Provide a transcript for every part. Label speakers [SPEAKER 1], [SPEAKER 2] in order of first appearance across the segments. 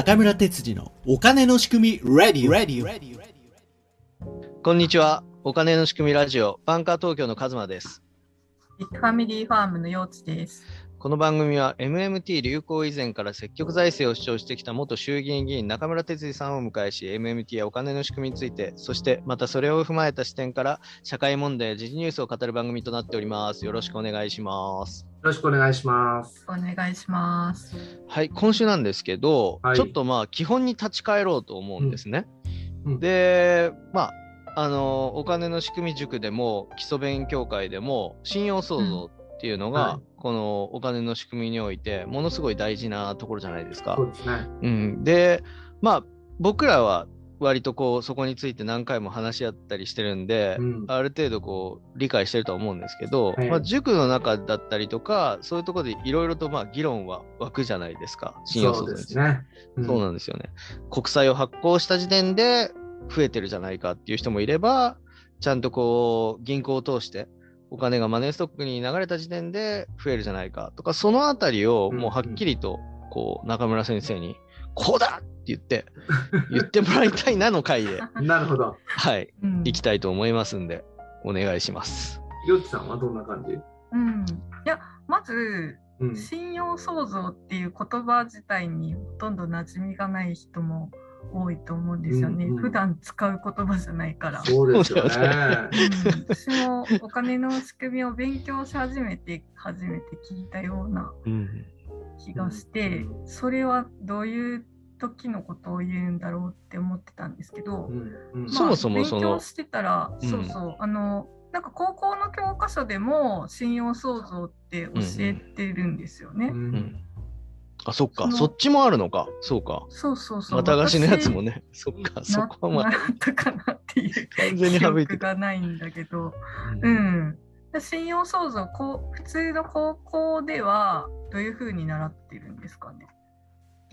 [SPEAKER 1] 中村哲次のお金の仕組み Ready, Ready, Ready,
[SPEAKER 2] こんにちは。お金の仕組みラジオ、バンカー東京のカズマです。
[SPEAKER 3] ビッグファミリーファームの幼稚です。
[SPEAKER 2] この番組は MMT 流行以前から積極財政を主張してきた元衆議院議員中村哲司さんをお迎えし、MMT やお金の仕組みについて、そしてまたそれを踏まえた視点から社会問題や時事ニュースを語る番組となっております。よろしくお願いします。
[SPEAKER 4] よろしくお願いします。
[SPEAKER 3] お願いします。
[SPEAKER 2] はい、今週なんですけど、
[SPEAKER 4] はい
[SPEAKER 2] ちょっとまあ基本に立ち返ろうと思うんですね。
[SPEAKER 4] うんうん
[SPEAKER 2] で、まあ、あのお金の仕組み塾でも基礎勉強会でも信用創造っていうのが、
[SPEAKER 4] はい
[SPEAKER 2] このお金の仕組みにおいてものすごい大事なところじゃないですか
[SPEAKER 4] そ。うですね。
[SPEAKER 2] うん、でまあ僕らは割とこうそこについて何回も話し合ったりしてるんで、
[SPEAKER 4] うん
[SPEAKER 2] ある程度こう理解してるとは思うんですけど、
[SPEAKER 4] はい
[SPEAKER 2] まあ、塾の中だったりとかそういうところでいろいろとまあ議論は湧くじゃないですか信用創造。
[SPEAKER 4] ですね。
[SPEAKER 2] そうなんですよね。国債を発行した時点で増えてるじゃないかっていう人もいれば、ちゃんとこう銀行を通してお金がマネーストックに流れた時点で増えるじゃないかとか、そのあたりをもうはっきりとこう中村先生に、こうだって言って、言ってもらいたいなの回で、
[SPEAKER 4] なるほど。
[SPEAKER 2] はい、
[SPEAKER 3] うん
[SPEAKER 2] 行きたいと思いますんで、お願いします。
[SPEAKER 4] よっちさんはどんな感じ？
[SPEAKER 3] うん。いや、まず、
[SPEAKER 4] うん。
[SPEAKER 3] 信用創造っていう言葉自体にほとんど馴染みがない人も多いと思うんですよね。
[SPEAKER 4] うんうん
[SPEAKER 3] 普段使う言葉じゃないから。
[SPEAKER 4] そうですよね。
[SPEAKER 3] うん私もお金の仕組みを勉強し始めて初めて聞いたような
[SPEAKER 2] うん、
[SPEAKER 3] 気がして、
[SPEAKER 4] うん
[SPEAKER 3] それはどういう時のことを言うんだろうって思ってたんですけど、
[SPEAKER 4] うんうん
[SPEAKER 2] そもそもその
[SPEAKER 3] 勉強してたら、
[SPEAKER 2] うん
[SPEAKER 3] そうそうあのなんか高校の教科書でも信用創造って教えてるんですよね。
[SPEAKER 4] う
[SPEAKER 2] うんん。あ、そっか、
[SPEAKER 3] その
[SPEAKER 2] そっちもあるのか、そうか。
[SPEAKER 3] そうそうそう。
[SPEAKER 2] また貸しのやつも
[SPEAKER 3] ね。
[SPEAKER 2] ね、そっか、そこはま
[SPEAKER 3] 習
[SPEAKER 2] あ、
[SPEAKER 3] ったかなっていう。
[SPEAKER 2] 完全に
[SPEAKER 3] 記
[SPEAKER 2] 省いて
[SPEAKER 3] 憶がないんだけど、
[SPEAKER 2] う
[SPEAKER 3] うん。信用創造こう普通の高校ではどういうふうに習ってるんですかね？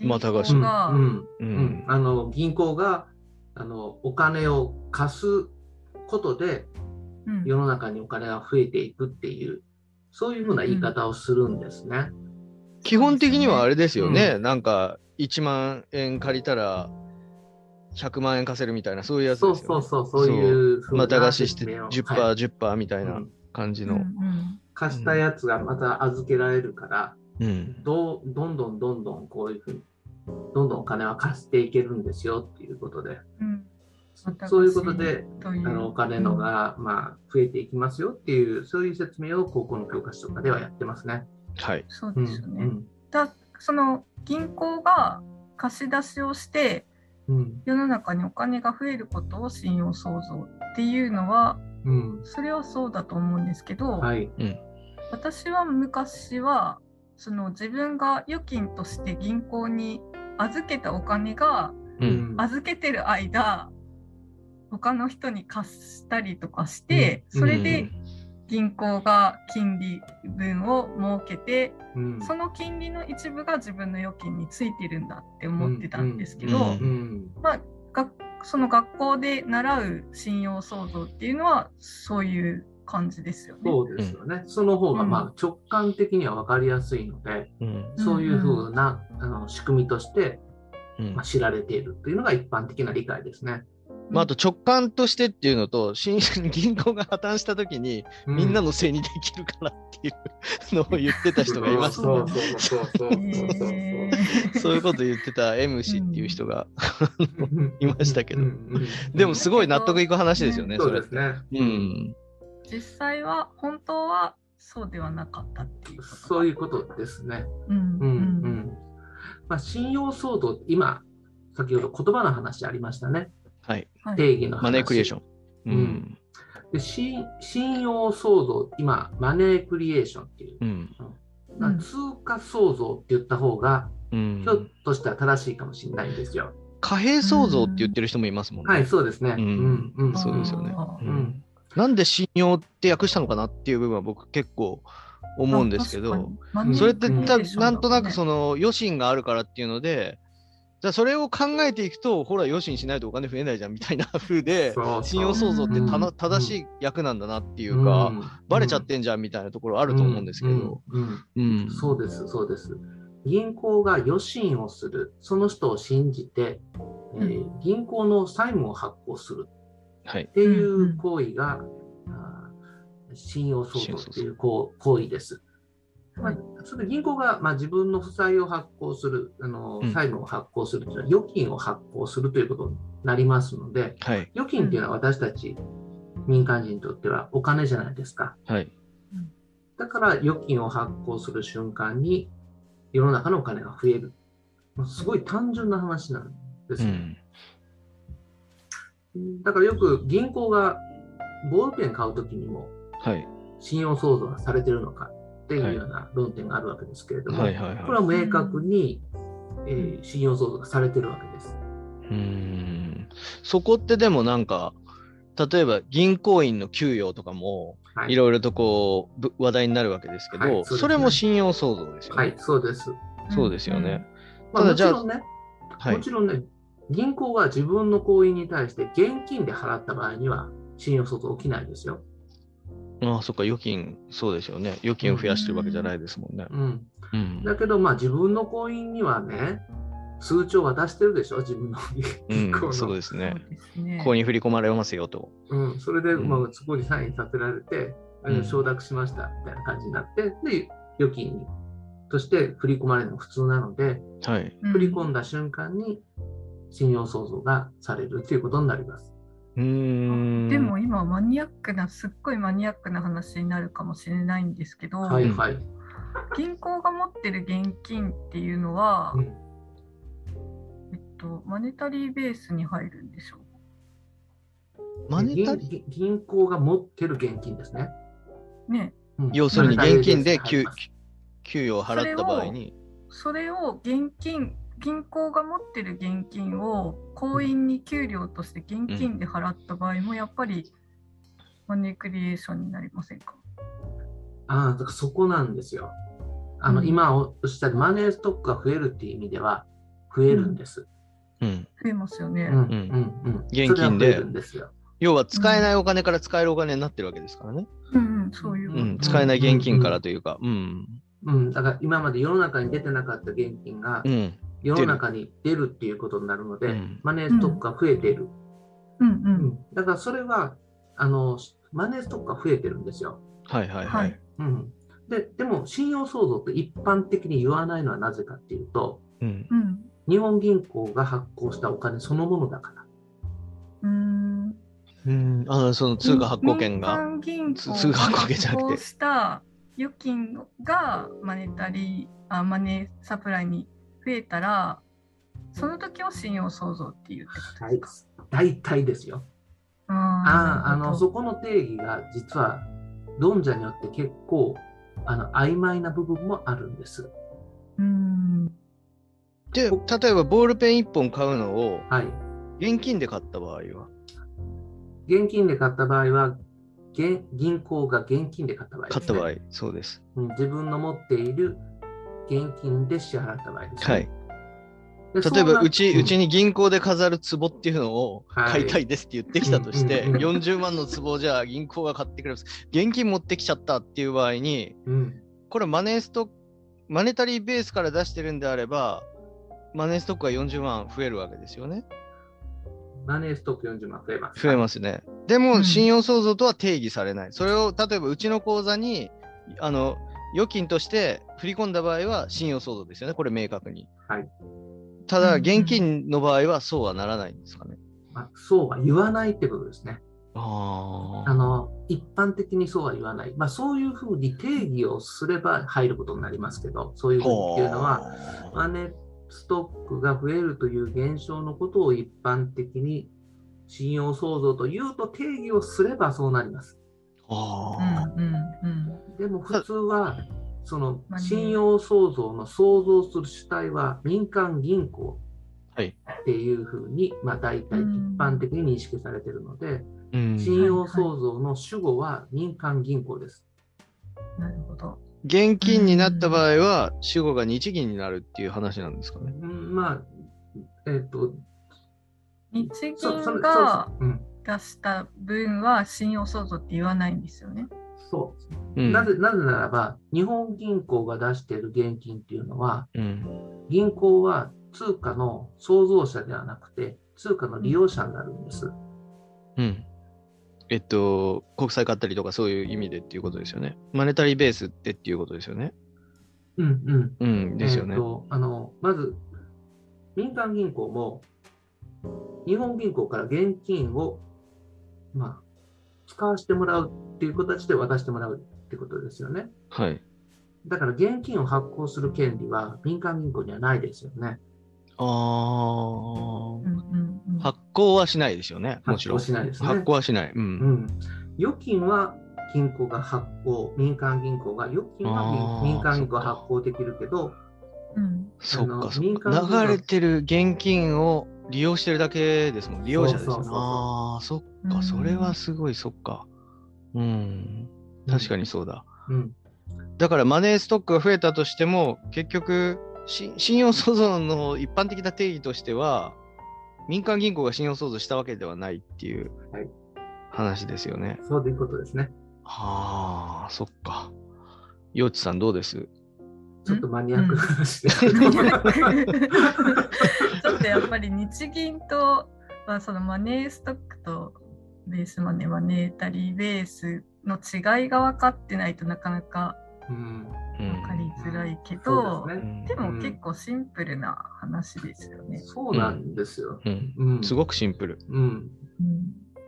[SPEAKER 2] また貸し
[SPEAKER 3] 銀行が、
[SPEAKER 4] うん
[SPEAKER 2] う
[SPEAKER 4] うん。ん。あの銀行があのお金を貸すことで
[SPEAKER 3] うん。
[SPEAKER 4] 世の中にお金が増えていくっていうそういうふうな言い方をするんですね。
[SPEAKER 2] 基本的にはあれですよね、
[SPEAKER 4] う
[SPEAKER 2] なんか1万円借りたら100万円貸せるみたいな、そういうやつ
[SPEAKER 4] そう
[SPEAKER 2] ですよ、ね。
[SPEAKER 4] そうそうそういうふうな
[SPEAKER 2] また貸しして
[SPEAKER 4] 説明を
[SPEAKER 2] 10%、
[SPEAKER 4] はい。
[SPEAKER 2] 10%みたいな
[SPEAKER 4] うん。
[SPEAKER 2] 感じの。
[SPEAKER 3] うんうん
[SPEAKER 4] 貸したやつがまた預けられるから、
[SPEAKER 2] うん。
[SPEAKER 4] どうどんどんどんどんこういうふうにどんどんお金は貸していけるんですよっていうことで、
[SPEAKER 3] うん。
[SPEAKER 4] そういうことであのお金のが、まあ、増えていきますよっていうそういう説明を高校の教科書とかではやってますね。
[SPEAKER 2] はい。
[SPEAKER 3] そう
[SPEAKER 4] うん
[SPEAKER 3] ですよね。だその銀行が貸し出しをして
[SPEAKER 4] うん。
[SPEAKER 3] 世の中にお金が増えることを信用創造っていうのは
[SPEAKER 4] うん。
[SPEAKER 3] それはそうだと思うんですけど、
[SPEAKER 4] はい。
[SPEAKER 3] 私は昔はその自分が預金として銀行に預けたお金が
[SPEAKER 2] うん。
[SPEAKER 3] 預けてる間他の人に貸したりとかして、
[SPEAKER 4] うん。
[SPEAKER 3] それで銀行が金利分を設けて、
[SPEAKER 4] うん
[SPEAKER 3] その金利の一部が自分の預金についてるんだって思ってたんですけど、
[SPEAKER 2] うんうん
[SPEAKER 4] うん
[SPEAKER 3] まあ、がその学校で習う信用創造っていうのはそういう感じですよね。
[SPEAKER 4] そうですよね。その方が、
[SPEAKER 3] うん
[SPEAKER 4] まあ、直感的には分かりやすいので、
[SPEAKER 2] うん。
[SPEAKER 4] そういうふうなあの仕組みとして、
[SPEAKER 2] うん
[SPEAKER 4] まあ、知られているというのが一般的な理解ですね。
[SPEAKER 2] まあ、あと直感としてっていうのと、新 銀行が破綻したときに、みんなのせいにできるからっていうのを言ってた人がいましたね
[SPEAKER 4] そう。
[SPEAKER 2] いうこと言ってた M 氏っていう人が、いましたけどでもすごい納得いく話ですよね、
[SPEAKER 4] そう
[SPEAKER 2] れ
[SPEAKER 4] ですね。
[SPEAKER 2] うん。
[SPEAKER 3] 実際は本当はそうではなかったっていう
[SPEAKER 4] そういうことですね。
[SPEAKER 3] うん
[SPEAKER 4] うんうんまあ、信用騒動、今、先ほど言葉の話ありましたね。
[SPEAKER 2] はい。
[SPEAKER 3] はい
[SPEAKER 4] 定義の話。
[SPEAKER 2] マネークリエーション。う
[SPEAKER 4] うんん。で信信用創造、今、マネークリエーションっていう、
[SPEAKER 2] うん。
[SPEAKER 4] まあ通貨創造って言った方が、
[SPEAKER 2] うん
[SPEAKER 4] ひょっとしたら正しいかもしれないんですよ。
[SPEAKER 2] 貨幣創造って言ってる人もいますもんね。
[SPEAKER 4] はい、そうですね。
[SPEAKER 2] うん
[SPEAKER 4] うんうん
[SPEAKER 2] そうですよねう
[SPEAKER 4] うんん
[SPEAKER 2] なんで信用って訳したのかなっていう部分は僕結構思うんですけど、それってなんとなくそ
[SPEAKER 3] ね
[SPEAKER 2] の余震があるからっていうので、じゃあそれを考えていくと、ほら、余震しないとお金増えないじゃんみたいな 風で、信用創造ってたな
[SPEAKER 4] うん。
[SPEAKER 2] 正しい役なんだなっていうか、
[SPEAKER 4] うん。
[SPEAKER 2] バレちゃってんじゃんみたいなところあると思うんですけど、
[SPEAKER 4] うん。うん。
[SPEAKER 2] うん。
[SPEAKER 4] そうです、そうです。銀行が予診をする、その人を信じて、えー銀行の債務を発行する。
[SPEAKER 2] はい。
[SPEAKER 4] っ。ていう行為が、あー信用相当っていう行行為です。まあ、それで銀行が、まあ、自分の負債を発行する、あの
[SPEAKER 2] うん
[SPEAKER 4] 債務を発行するというのは、預金を発行するということになりますので、
[SPEAKER 2] はい。
[SPEAKER 4] 預金っていうのは私たち民間人にとってはお金じゃないですか。
[SPEAKER 2] はい。
[SPEAKER 4] だから預金を発行する瞬間に世の中のお金が増える。まあすごい単純な話なんですよ。
[SPEAKER 2] うん。
[SPEAKER 4] だからよく銀行がボールペン買うときにも
[SPEAKER 2] はい。
[SPEAKER 4] 信用創造がされてるのかっていうような論点があるわけですけれども、これ
[SPEAKER 2] は
[SPEAKER 4] は明確に、えー信用創造がされてるわけです。
[SPEAKER 2] い。うん。そこってでもなんか、例えば銀行員の給与とかも、
[SPEAKER 4] はい
[SPEAKER 2] いろいろとこうぶ話題になるわけですけど、
[SPEAKER 4] はいそね
[SPEAKER 2] それも信用創造ですよね。
[SPEAKER 4] はい、そうです。
[SPEAKER 2] そうですよね。
[SPEAKER 4] まあ、
[SPEAKER 2] ただじゃあ
[SPEAKER 4] もちろんね、
[SPEAKER 2] はい
[SPEAKER 4] もちろんね、銀行が自分の行為に対して現金で払った場合には信用創造起きないですよ。
[SPEAKER 2] ああ、そっか、預金、そうですよね。預金を増やしてるわけじゃないですもんね。
[SPEAKER 4] うん。
[SPEAKER 2] うん。
[SPEAKER 4] だけど、まあ自分の行員にはね、通帳渡してるでしょ、自分の銀行の。
[SPEAKER 2] うん、そうですね。ここに振り込まれますよと。
[SPEAKER 4] うん、それで、
[SPEAKER 2] うん
[SPEAKER 4] まあ、そこにサインさせられて、あ
[SPEAKER 2] うん
[SPEAKER 4] の承諾しましたみたいな感じになって、で、預金として振り込まれるのが普通なので、
[SPEAKER 2] はい。
[SPEAKER 3] うん
[SPEAKER 4] 振り込んだ瞬間に信用創造がされるということになります。
[SPEAKER 2] うーん。
[SPEAKER 3] でも今マニアックなすっごいマニアックな話になるかもしれないんですけど、
[SPEAKER 4] はいはい。
[SPEAKER 3] 銀行が持ってる現金っていうのは、
[SPEAKER 4] うん。
[SPEAKER 3] えっと、マネタリーベースに入るんでしょう
[SPEAKER 2] マネタリ
[SPEAKER 4] 銀銀行が持ってる現金ですね。
[SPEAKER 3] ね。
[SPEAKER 4] うん。
[SPEAKER 2] 要するに現金で給給与を払った場合に、
[SPEAKER 3] それを現金銀行が持ってる現金を行員に給料として現金で払った場合もやっぱりマネークリエーションになりませんか？
[SPEAKER 4] ああ、だからそこなんですよ。あの、
[SPEAKER 3] うん
[SPEAKER 4] 今おっしゃるマネーストックが増えるっていう意味では、増えるんです。
[SPEAKER 2] うん。
[SPEAKER 3] 増えますよね。
[SPEAKER 4] うん、うん、うん。
[SPEAKER 2] 現金で。要は使えないお金から使えるお金になってるわけですからね。
[SPEAKER 3] うんうん、そういう。
[SPEAKER 2] 使えない現金からというか、うん。
[SPEAKER 4] うん、だから今まで世の中に出てなかった現金が
[SPEAKER 2] うん。
[SPEAKER 4] 世の中に出るっていうことになるので、
[SPEAKER 2] うん
[SPEAKER 4] マネーストックが増えている。
[SPEAKER 3] うんう。
[SPEAKER 4] うんんだからそれはあの、マネーストックが増えてるんですよ。
[SPEAKER 2] はいはいは
[SPEAKER 3] はいい。
[SPEAKER 4] うん、ででも、信用創造って一般的に言わないのはなぜかっていうと、
[SPEAKER 2] うん。
[SPEAKER 3] うん。
[SPEAKER 4] 日本銀行が発行したお金そのものだから。
[SPEAKER 3] うーん
[SPEAKER 2] うん。あの、その通貨発行権が。通貨発行権じゃなくて
[SPEAKER 3] が発行した預金がマネタリーあマネーサプライに増えたらその時を信用創造っていうってこと
[SPEAKER 4] はい
[SPEAKER 3] ですか、、
[SPEAKER 4] 大体ですよ。
[SPEAKER 3] あ
[SPEAKER 4] あの
[SPEAKER 3] そ
[SPEAKER 4] そこの定義が実は論者によって結構あの曖昧な部分もあるんです。
[SPEAKER 3] うん
[SPEAKER 2] で、例えばボールペン1本買うのを
[SPEAKER 4] はい。
[SPEAKER 2] 現金で買った場合は？
[SPEAKER 4] 現金で買った場合は、現銀行が現金で買った場合です、ね。
[SPEAKER 2] 買った場合、そうです。
[SPEAKER 4] うん自分の持っている現金で支払った場合です、ね。
[SPEAKER 2] はい。
[SPEAKER 4] で
[SPEAKER 2] 例えば、うち、うち
[SPEAKER 4] に、
[SPEAKER 2] に銀行で飾る壺っていうのを
[SPEAKER 4] はい
[SPEAKER 2] 買いたいですって言ってきたとして、
[SPEAKER 4] うんうんうん
[SPEAKER 2] 40万の壺じゃあ銀行が買ってくれます。現金持ってきちゃったっていう場合に、
[SPEAKER 4] うん
[SPEAKER 2] これマネーストック、マネタリーベースから出してるんであれば、マネーストックが40万増えるわけですよね。
[SPEAKER 4] マネーストック40万増えます。
[SPEAKER 2] 増えますね。で
[SPEAKER 3] う
[SPEAKER 2] も、
[SPEAKER 3] ん
[SPEAKER 2] 信用創造とは定義されない。それを、例えば、うちの口座に、あの、預金として振り込んだ場合は信用創造ですよね。これ明確に。
[SPEAKER 4] はい。
[SPEAKER 2] ただ、
[SPEAKER 3] うん
[SPEAKER 2] 現金の場合はそうはならないんですかね。
[SPEAKER 4] まあ、そうは言わないってことですね。
[SPEAKER 2] あ
[SPEAKER 4] あの、一般的にそうは言わない。まあ、そういうふうに定義をすれば入ることになりますけど、そういうふうにっていうのは、マネーストックが増えるという現象のことを一般的に信用創造というと定義をすればそうなります。
[SPEAKER 2] あ
[SPEAKER 3] うんうんうん。
[SPEAKER 4] でも普通は、その信用創造の創造する主体は民間銀行
[SPEAKER 2] はい。
[SPEAKER 4] っていうふうに、まあ大体一般的に認識されているので、
[SPEAKER 2] うん。
[SPEAKER 4] 信用創造の主語は民間銀行です。
[SPEAKER 3] なるほど。
[SPEAKER 2] 現金になった場合は、主語が日銀になるっていう話なんですかね。
[SPEAKER 4] うんまあ、えっ、と、
[SPEAKER 3] 日銀が
[SPEAKER 4] そうそううん
[SPEAKER 3] 出した分は信用創造って言わないんですよね。
[SPEAKER 4] そうなぜなぜならば、日本銀行が出している現金っていうのは、
[SPEAKER 2] うん。
[SPEAKER 4] 銀行は通貨の創造者ではなくて、通貨の利用者になるんです。
[SPEAKER 2] うん。えっと、国債買ったりとかそういう意味でっていうことですよね。マネタリーベースってっていうことですよね。
[SPEAKER 4] うんうん。
[SPEAKER 2] うん、ですよね
[SPEAKER 4] えー。とあのまず、民間銀行も、日本銀行から現金を、まあ、使わせてもらうっていう形で渡してもらうってことですよね。
[SPEAKER 2] はい。
[SPEAKER 4] だから現金を発行する権利は民間銀行にはないですよね。
[SPEAKER 2] あ
[SPEAKER 3] うんうんうん
[SPEAKER 2] あ、発行はしないですよね。もちろん。
[SPEAKER 4] 発行しないですね
[SPEAKER 2] 発行はしない。う。
[SPEAKER 4] うんん。預金は銀行が発行、民間銀行が、預金は民民間銀行が発行できるけど、
[SPEAKER 3] うん
[SPEAKER 2] そっかそっ
[SPEAKER 4] 民間銀行
[SPEAKER 2] か。流れてる現金を利用してるだけですもん。利用者ですよねああ、そっか。
[SPEAKER 3] うん
[SPEAKER 2] それはすごい、そっか。うん。確かにそうだ。
[SPEAKER 4] うん、
[SPEAKER 2] だからマネーストックが増えたとしても、結局、し信用創造の一般的な定義としては、民間銀行が信用創造したわけではないっていう
[SPEAKER 4] はい
[SPEAKER 2] 話ですよね。
[SPEAKER 4] そういうことですね。
[SPEAKER 2] はあ、そっか。ようちさんどうです？
[SPEAKER 4] ちょっとマニアックな話ですけど、
[SPEAKER 3] ちょっとやっぱり日銀と、まあ、そのマネーストックとベースマネー、マネータリーベースの違いが分かってないとなかなか
[SPEAKER 4] うん
[SPEAKER 2] うん
[SPEAKER 3] 分かりづらいけ
[SPEAKER 4] そ
[SPEAKER 3] ど、
[SPEAKER 4] うですね。
[SPEAKER 3] でも結構シンプルな話ですよね。
[SPEAKER 4] そうなんですよ。
[SPEAKER 2] うん。
[SPEAKER 4] うん
[SPEAKER 2] すごくシンプル。
[SPEAKER 4] うん、
[SPEAKER 3] うん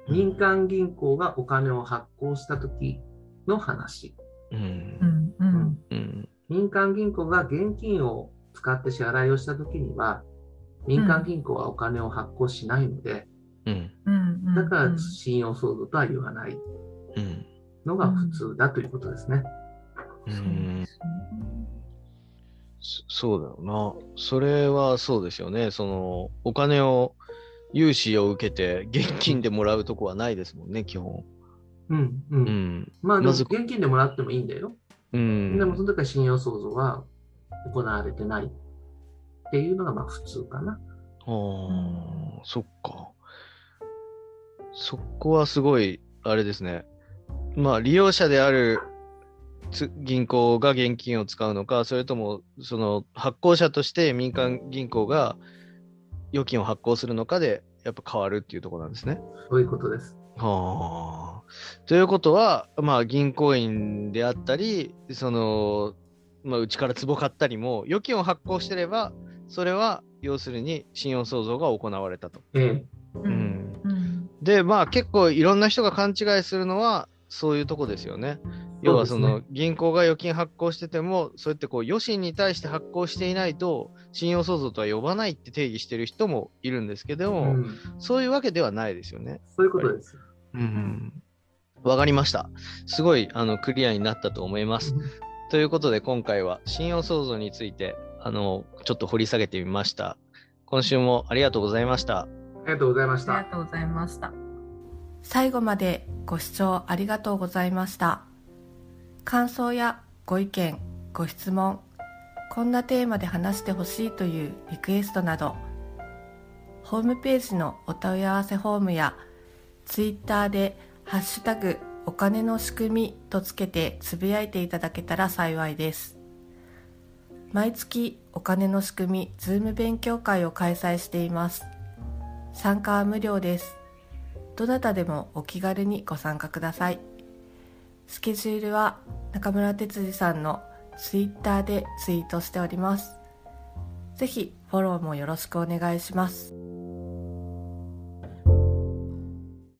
[SPEAKER 4] 民間銀行がお金を発行したときの話。
[SPEAKER 2] う。
[SPEAKER 3] うんんうん
[SPEAKER 2] うん。
[SPEAKER 4] 民間銀行が現金を使って支払いをしたときには、民間銀行はお金を発行しないので、
[SPEAKER 2] うん。
[SPEAKER 4] だから信用創造とは言わない
[SPEAKER 2] うん。
[SPEAKER 4] のが普通だということですね。
[SPEAKER 2] う
[SPEAKER 3] そう
[SPEAKER 2] そそうだよな。それはそうですよね。その、お金を、融資を受けて、現金でもらうとこはないですもんね、基本。
[SPEAKER 4] うん、う。
[SPEAKER 2] うんん。
[SPEAKER 4] まあ、現金でもらってもいいんだよ。
[SPEAKER 2] うん。
[SPEAKER 4] でも、その時は信用創造は行われてないっていうのがまあ普通かな。
[SPEAKER 2] ああ、そっか。そこはすごい、あれですね。まあ、利用者であるつ銀行が現金を使うのか、それとも、その発行者として民間銀行が預金を発行するのかで、やっぱ変わるっていうところなんですね。
[SPEAKER 4] そういうことです。
[SPEAKER 2] はあ。ということは、まあ、銀行員であったり、その、まあ、うちから壺買ったりも、預金を発行してれば、それは要するに信用創造が行われたと。
[SPEAKER 4] ええ
[SPEAKER 3] う
[SPEAKER 2] うんん、
[SPEAKER 3] うん
[SPEAKER 2] で、まあ、結構いろんな人が勘違いするのは、そういうとこですよね。要はその銀行が預金発行してても、そうやってこう余震に対して発行していないと、信用創造とは呼ばないって定義してる人もいるんですけども、
[SPEAKER 4] うん
[SPEAKER 2] そういうわけではないですよね。
[SPEAKER 4] そういうことです。
[SPEAKER 2] うんわかりました。すごいあのクリアになったと思います。ということで今回は信用創造についてあのちょっと掘り下げてみました。今週もありがとうございました。
[SPEAKER 4] ありがとうございました
[SPEAKER 3] ありが。とうございました。
[SPEAKER 5] 最後までご視聴ありがとうございました。感想やご意見、ご質問、こんなテーマで話してほしいというリクエストなど、ホームページのお問い合わせフォームや、ツイッターでハッシュタグお金の仕組みとつけてつぶやいていただけたら幸いです。毎月お金の仕組みズーム勉強会を開催しています。参加は無料です。どなたでもお気軽にご参加ください。スケジュールは中村哲司さんの Twitter でツイートしております。ぜひフォローもよろしくお願いします。